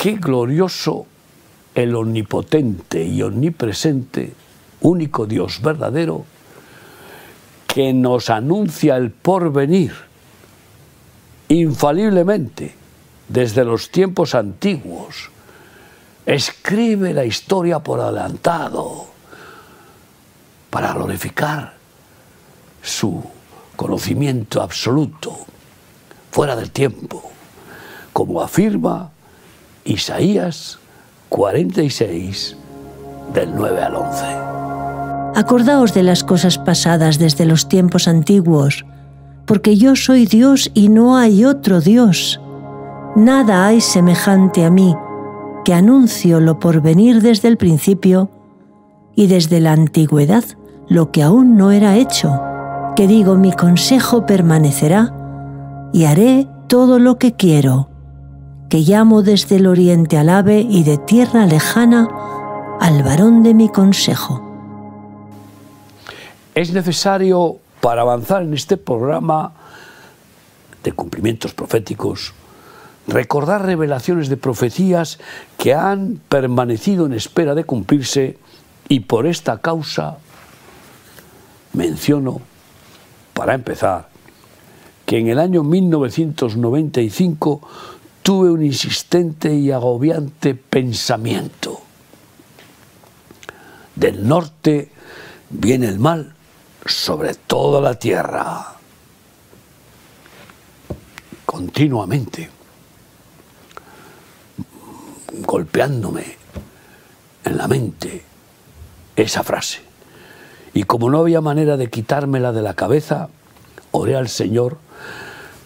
qué glorioso el omnipotente y omnipresente, único Dios verdadero, que nos anuncia el porvenir infaliblemente desde los tiempos antiguos. Escribe la historia por adelantado para glorificar su conocimiento absoluto, fuera del tiempo, como afirma Isaías 46, del 9 al 11. Acordaos de las cosas pasadas desde los tiempos antiguos, porque yo soy Dios y no hay otro Dios. Nada hay semejante a mí, que anuncio lo por venir desde el principio y desde la antigüedad lo que aún no era hecho, que digo mi consejo permanecerá y haré todo lo que quiero, que llamo desde el oriente al ave y de tierra lejana al varón de mi consejo. Es necesario, para avanzar en este programa de cumplimientos proféticos, recordar revelaciones de profecías que han permanecido en espera de cumplirse y por esta causa menciono, para empezar, que en el año 1995 tuve un insistente y agobiante pensamiento. Del norte viene el mal sobre toda la tierra, continuamente, golpeándome en la mente esa frase. Y como no había manera de quitármela de la cabeza, oré al Señor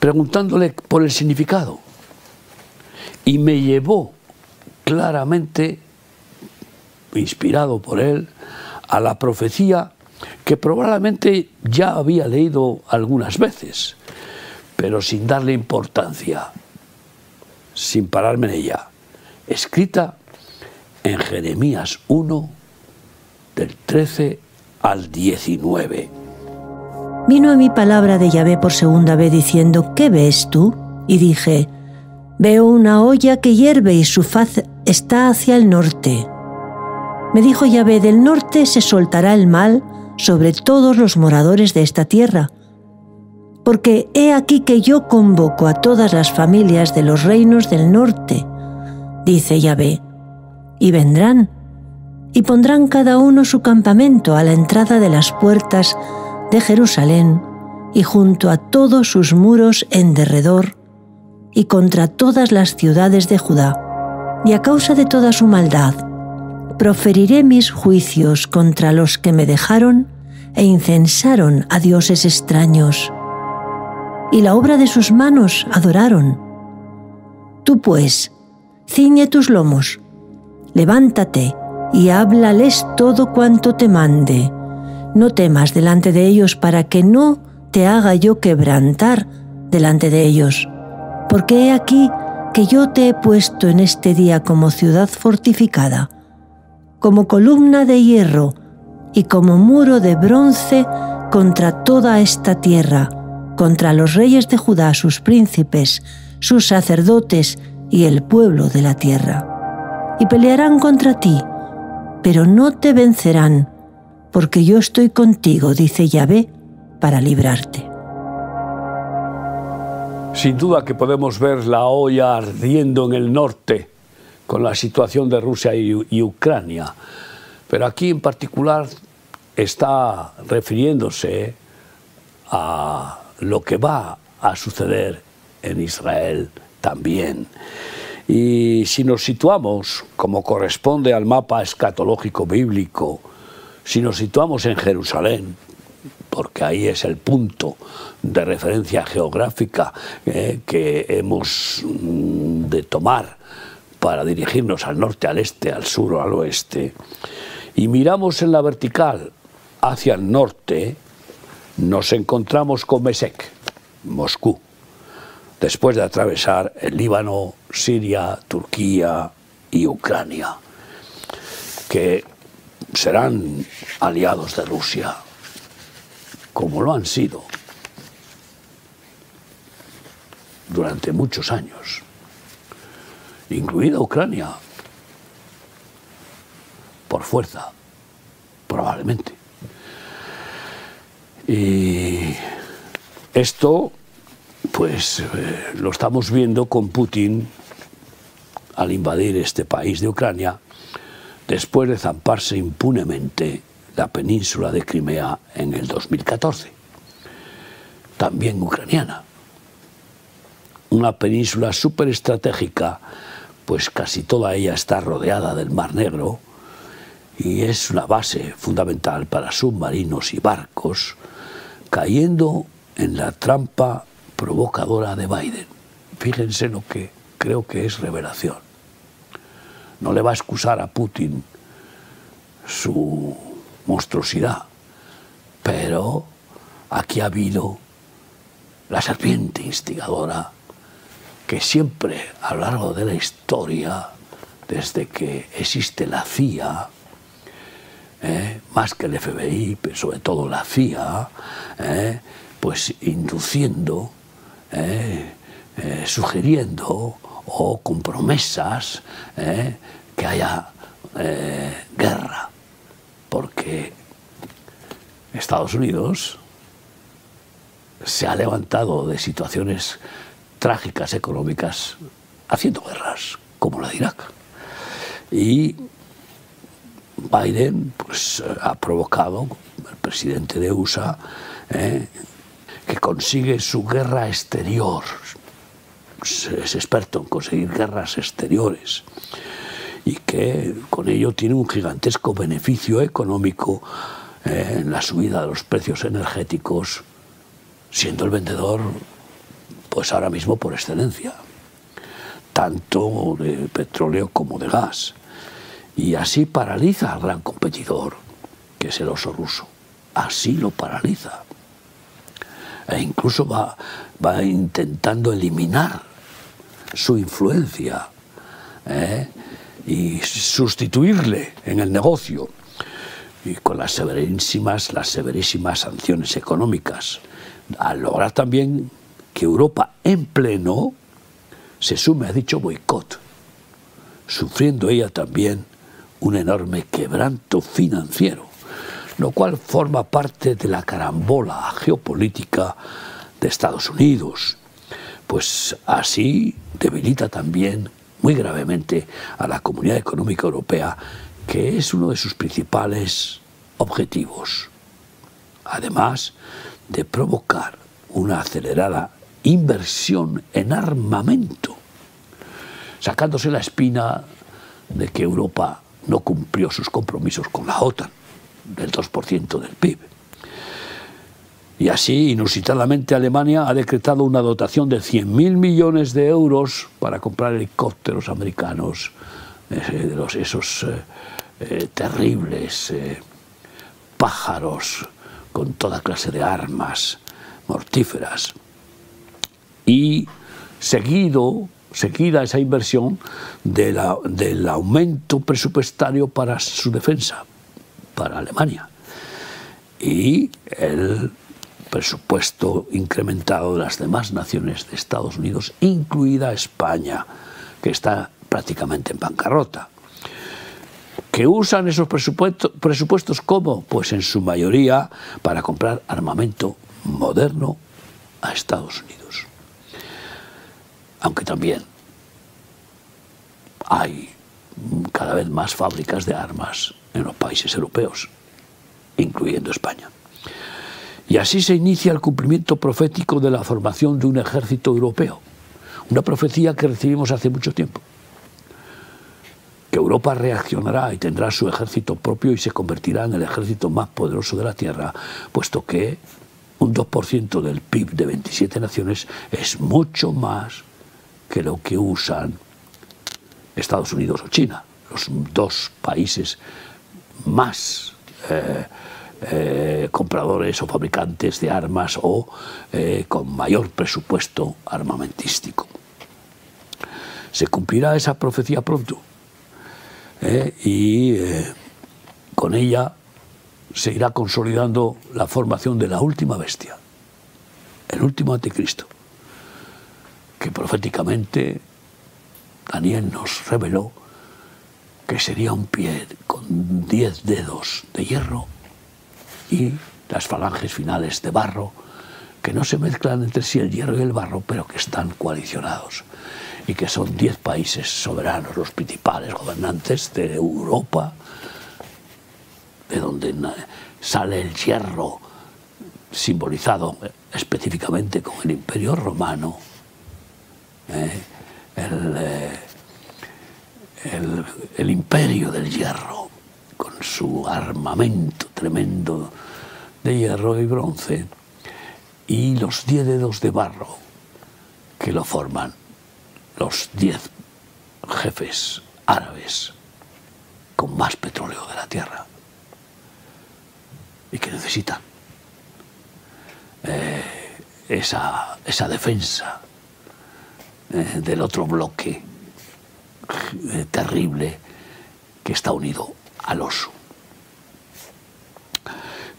preguntándole por el significado y me llevó claramente, inspirado por él, a la profecía que probablemente ya había leído algunas veces, pero sin darle importancia, sin pararme en ella, escrita en Jeremías 1, del 13 al 19. Vino a mi palabra de Yahvé por segunda vez diciendo, ¿qué ves tú? Y dije, Veo una olla que hierve y su faz está hacia el norte. Me dijo Yahvé, del norte se soltará el mal sobre todos los moradores de esta tierra. Porque he aquí que yo convoco a todas las familias de los reinos del norte, dice Yahvé, y vendrán, y pondrán cada uno su campamento a la entrada de las puertas de Jerusalén y junto a todos sus muros en derredor y contra todas las ciudades de Judá, y a causa de toda su maldad, proferiré mis juicios contra los que me dejaron e incensaron a dioses extraños, y la obra de sus manos adoraron. Tú pues, ciñe tus lomos, levántate y háblales todo cuanto te mande. No temas delante de ellos para que no te haga yo quebrantar delante de ellos porque he aquí que yo te he puesto en este día como ciudad fortificada, como columna de hierro y como muro de bronce contra toda esta tierra, contra los reyes de Judá, sus príncipes, sus sacerdotes y el pueblo de la tierra. Y pelearán contra ti, pero no te vencerán, porque yo estoy contigo, dice Yahvé, para librarte. Sin duda que podemos ver la olla ardiendo en el norte con la situación de Rusia y, Ucrania, pero aquí en particular está refiriéndose a lo que va a suceder en Israel también. Y si nos situamos, como corresponde al mapa escatológico bíblico, si nos situamos en Jerusalén, porque ahí es el punto de referencia geográfica eh, que hemos mm, de tomar para dirigirnos al norte, al este, al sur o al oeste, y miramos en la vertical hacia el norte, nos encontramos con Mesec, Moscú, después de atravesar el Líbano, Siria, Turquía y Ucrania, que serán aliados de Rusia como lo han sido durante muchos años. incluida Ucrania, por fuerza, probablemente. Y esto, pues, eh, lo estamos viendo con Putin al invadir este país de Ucrania, después de zamparse impunemente la península de Crimea en el 2014, también ucraniana. Una península súper estratégica, pues casi toda ella está rodeada del Mar Negro y es una base fundamental para submarinos y barcos, cayendo en la trampa provocadora de Biden. Fíjense lo que creo que es revelación. No le va a excusar a Putin su monstruosidad, pero aquí ha habido la serpiente instigadora que siempre a lo largo de la historia, desde que existe la CIA, eh, más que el FBI, pero sobre todo la CIA, eh, pues induciendo, eh, sugiriendo o con promesas que haya guerra, porque Estados Unidos se ha levantado de situaciones trágicas económicas haciendo guerras, como la de Irak. Y Biden pues, ha provocado, el presidente de USA, eh, que consigue su guerra exterior. Es experto en conseguir guerras exteriores que con ello tiene un gigantesco beneficio económico eh, en la subida de los precios energéticos, siendo el vendedor, pues ahora mismo por excelencia, tanto de petróleo como de gas y así paraliza al gran competidor, que es el oso ruso. Así lo paraliza. E incluso va, va intentando eliminar su influencia ¿eh? Y sustituirle en el negocio. Y con las severísimas, las severísimas sanciones económicas, al lograr también que Europa en pleno se sume a dicho boicot, sufriendo ella también un enorme quebranto financiero, lo cual forma parte de la carambola geopolítica de Estados Unidos, pues así debilita también muy gravemente a la Comunidad Económica Europea, que es uno de sus principales objetivos, además de provocar una acelerada inversión en armamento, sacándose la espina de que Europa no cumplió sus compromisos con la OTAN, del 2% del PIB. Y así, inusitadamente, Alemania ha decretado una dotación de 100.000 millones de euros para comprar helicópteros americanos, eh, de los, esos eh, eh, terribles pájaros con toda clase de armas mortíferas. Y seguido seguida esa inversión del aumento presupuestario para su defensa, para Alemania. Y el presupuesto incrementado de las demás naciones de Estados Unidos, incluida España, que está prácticamente en bancarrota. ¿Que usan esos presupuestos, presupuestos cómo? Pues en su mayoría para comprar armamento moderno a Estados Unidos aunque también hay cada vez más fábricas de armas en los países europeos, incluyendo España. Y así se inicia el cumplimiento profético de la formación de un ejército europeo, una profecía que recibimos hace mucho tiempo, que Europa reaccionará y tendrá su ejército propio y se convertirá en el ejército más poderoso de la Tierra, puesto que un 2% del PIB de 27 naciones es mucho más que lo que usan Estados Unidos o China, los dos países más eh, eh, compradores o fabricantes de armas o eh, con mayor presupuesto armamentístico. Se cumplirá esa profecía pronto y con ella se irá consolidando la formación de la última bestia, el último anticristo que proféticamente Daniel nos reveló que sería un pie con diez dedos de hierro y las falanges finales de barro, que no se mezclan entre sí el hierro y el barro, pero que están coalicionados y que son diez países soberanos, los principales gobernantes de Europa, de donde sale el hierro simbolizado específicamente con el imperio romano, ¿eh? Eh, el, el imperio del hierro, con su armamento tremendo de hierro y bronce, y los diez dedos de barro que lo forman, los diez jefes árabes con más petróleo de la tierra y que necesitan eh, esa, esa, defensa eh, del otro bloque eh, terrible que está unido al oso.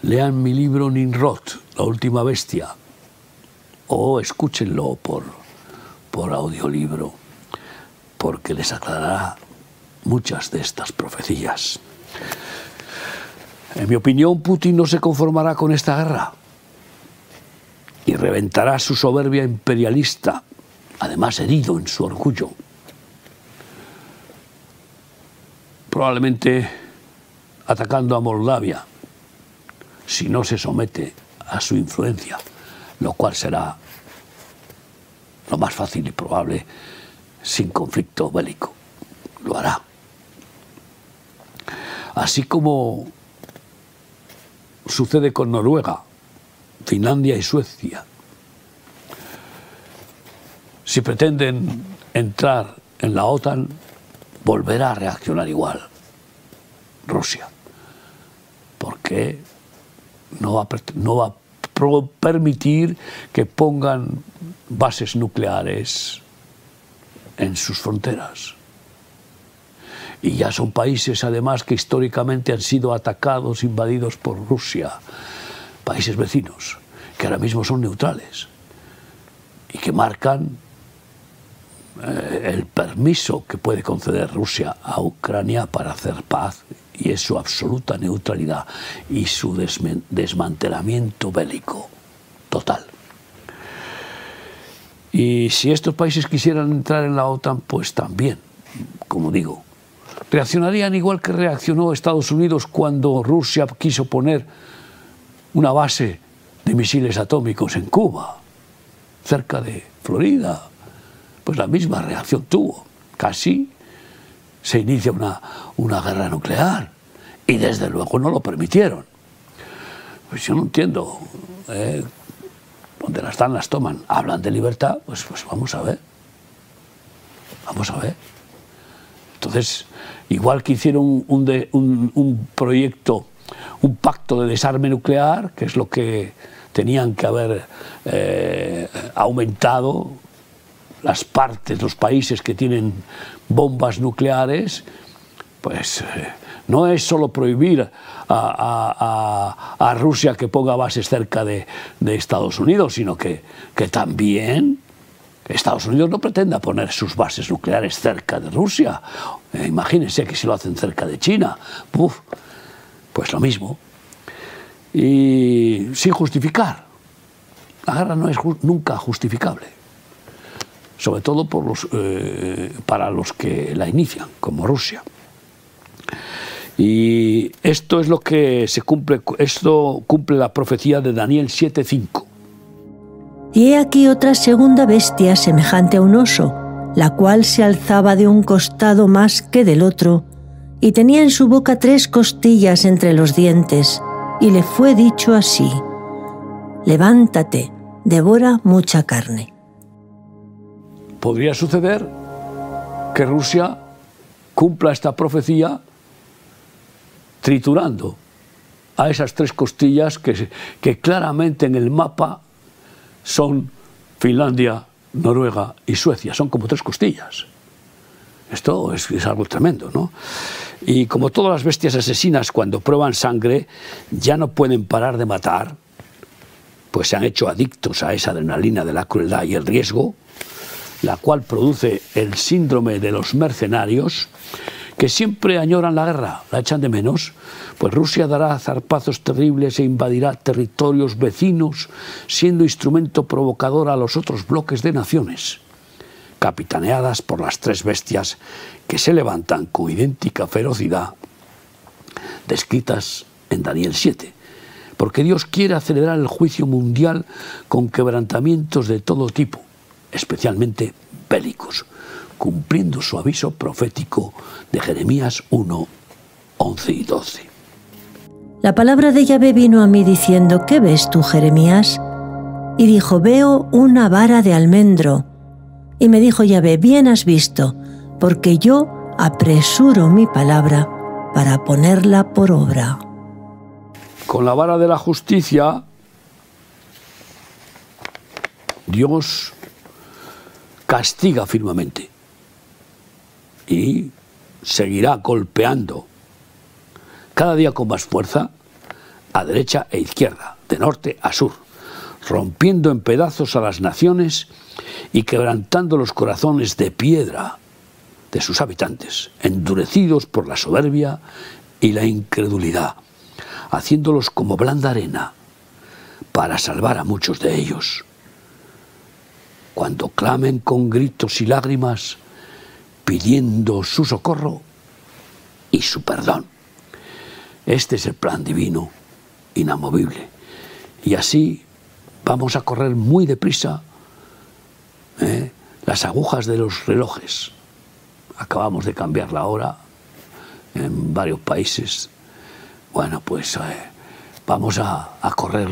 Lean mi libro Ninrod, La última bestia, o escúchenlo por, por audiolibro, porque les aclarará muchas de estas profecías. En mi opinión, Putin no se conformará con esta guerra y reventará su soberbia imperialista, además herido en su orgullo. Probablemente atacando a Moldavia, si no se somete a su influencia, lo cual será lo más fácil y probable sin conflicto bélico. Lo hará. Así como sucede con Noruega, Finlandia y Suecia. Si pretenden entrar en la OTAN, volverá a reaccionar igual Rusia, porque no va, no va a permitir que pongan bases nucleares en sus fronteras. Y ya son países además que históricamente han sido atacados, invadidos por Rusia, países vecinos, que ahora mismo son neutrales y que marcan eh, el permiso que puede conceder Rusia a Ucrania para hacer paz y es su absoluta neutralidad y su desmantelamiento bélico total. Y si estos países quisieran entrar en la OTAN, pues también, como digo, reaccionarían igual que reaccionó Estados Unidos cuando Rusia quiso poner una base de misiles atómicos en Cuba, cerca de Florida. Pues la misma reacción tuvo. Casi se inicia una, una guerra nuclear y desde luego no lo permitieron. Pues yo no entiendo. ¿eh? Donde las dan, las toman. Hablan de libertad, pues, pues vamos a ver. Vamos a ver. Entonces, igual que hicieron un, proyecto, un pacto de desarme nuclear, que es lo que tenían que haber eh, aumentado las partes, los países que tienen bombas nucleares, pues eh, no es solo prohibir a, Rusia que ponga bases cerca de, Estados Unidos, sino que, que también Estados Unidos no pretenda poner sus bases nucleares cerca de Rusia. Eh, imagínense que si lo hacen cerca de China, pues lo mismo. Y sin justificar. La guerra no es nunca justificable, sobre todo por los, eh, para los que la inician, como Rusia. Y esto es lo que se cumple, esto cumple la profecía de Daniel 7:5. Y he aquí otra segunda bestia semejante a un oso, la cual se alzaba de un costado más que del otro, y tenía en su boca tres costillas entre los dientes, y le fue dicho así, levántate, devora mucha carne. Podría suceder que Rusia cumpla esta profecía triturando a esas tres costillas que, que claramente en el mapa son Finlandia, Noruega y Suecia. Son como tres costillas. Esto es, algo tremendo, ¿no? Y como todas las bestias asesinas cuando prueban sangre ya no pueden parar de matar, pues se han hecho adictos a esa adrenalina de la crueldad y el riesgo, la cual produce el síndrome de los mercenarios, que siempre añoran la guerra, la echan de menos, pues Rusia dará zarpazos terribles e invadirá territorios vecinos, siendo instrumento provocador a los otros bloques de naciones, capitaneadas por las tres bestias que se levantan con idéntica ferocidad, descritas en Daniel 7 porque Dios quiere acelerar el juicio mundial con quebrantamientos de todo tipo, especialmente bélicos, cumpliendo su aviso profético de Jeremías 1, 11 y 12. La palabra de Yahvé vino a mí diciendo, ¿qué ves tú, Jeremías? Y dijo, veo una vara de almendro. Y me dijo Yahvé, bien has visto, porque yo apresuro mi palabra para ponerla por obra con la vara de la justicia, Dios castiga firmemente y seguirá golpeando cada día con más fuerza a derecha e izquierda, de norte a sur, rompiendo en pedazos a las naciones y quebrantando los corazones de piedra de sus habitantes, endurecidos por la soberbia y la incredulidad haciéndolos como blanda arena, para salvar a muchos de ellos. Cuando clamen con gritos y lágrimas, pidiendo su socorro y su perdón. Este es el plan divino, inamovible. Y así vamos a correr muy deprisa ¿eh? las agujas de los relojes. Acabamos de cambiar la hora en varios países bueno, pues eh, vamos a, correr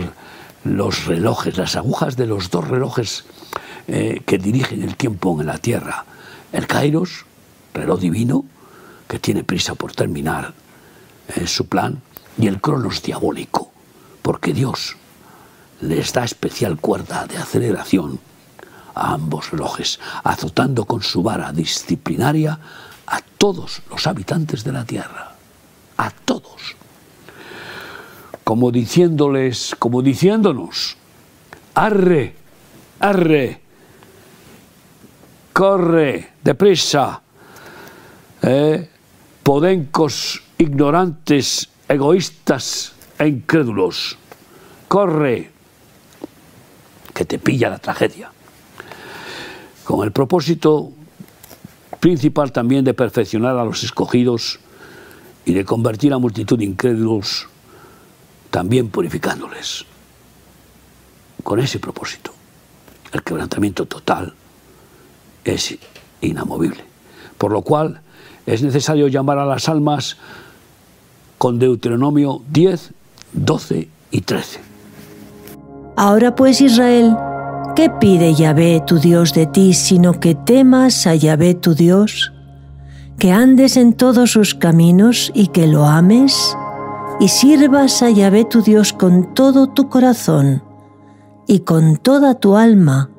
los relojes, las agujas de los dos relojes eh, que dirigen el tiempo en la Tierra. El Kairos, reloj divino, que tiene prisa por terminar eh, su plan, y el Cronos diabólico, porque Dios les da especial cuerda de aceleración a ambos relojes, azotando con su vara disciplinaria a todos los habitantes de la Tierra, a todos como diciéndoles, como diciéndonos, arre, arre, corre, deprisa, eh, podencos ignorantes, egoístas e incrédulos, corre, que te pilla la tragedia. Con el propósito principal también de perfeccionar a los escogidos y de convertir a multitud de incrédulos también purificándoles. Con ese propósito, el quebrantamiento total es inamovible. Por lo cual es necesario llamar a las almas con Deuteronomio 10, 12 y 13. Ahora pues Israel, ¿qué pide Yahvé tu Dios de ti sino que temas a Yahvé tu Dios? Que andes en todos sus caminos y que lo ames? y sirvas a Yahvé tu Dios con todo tu corazón y con toda tu alma,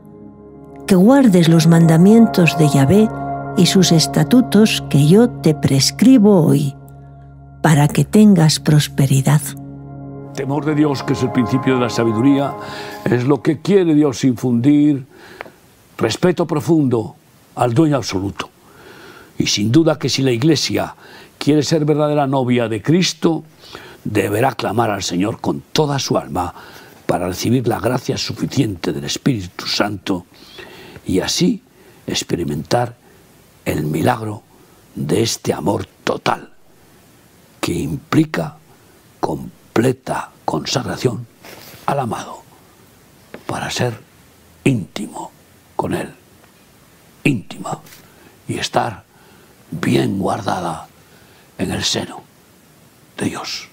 que guardes los mandamientos de Yahvé y sus estatutos que yo te prescribo hoy, para que tengas prosperidad. Temor de Dios, que es el principio de la sabiduría, es lo que quiere Dios infundir, respeto profundo al dueño absoluto. Y sin duda que si la Iglesia quiere ser verdadera novia de Cristo, deberá clamar al Señor con toda su alma para recibir la gracia suficiente del Espíritu Santo y así experimentar el milagro de este amor total que implica completa consagración al amado para ser íntimo con Él, íntima y estar bien guardada en el seno de Dios.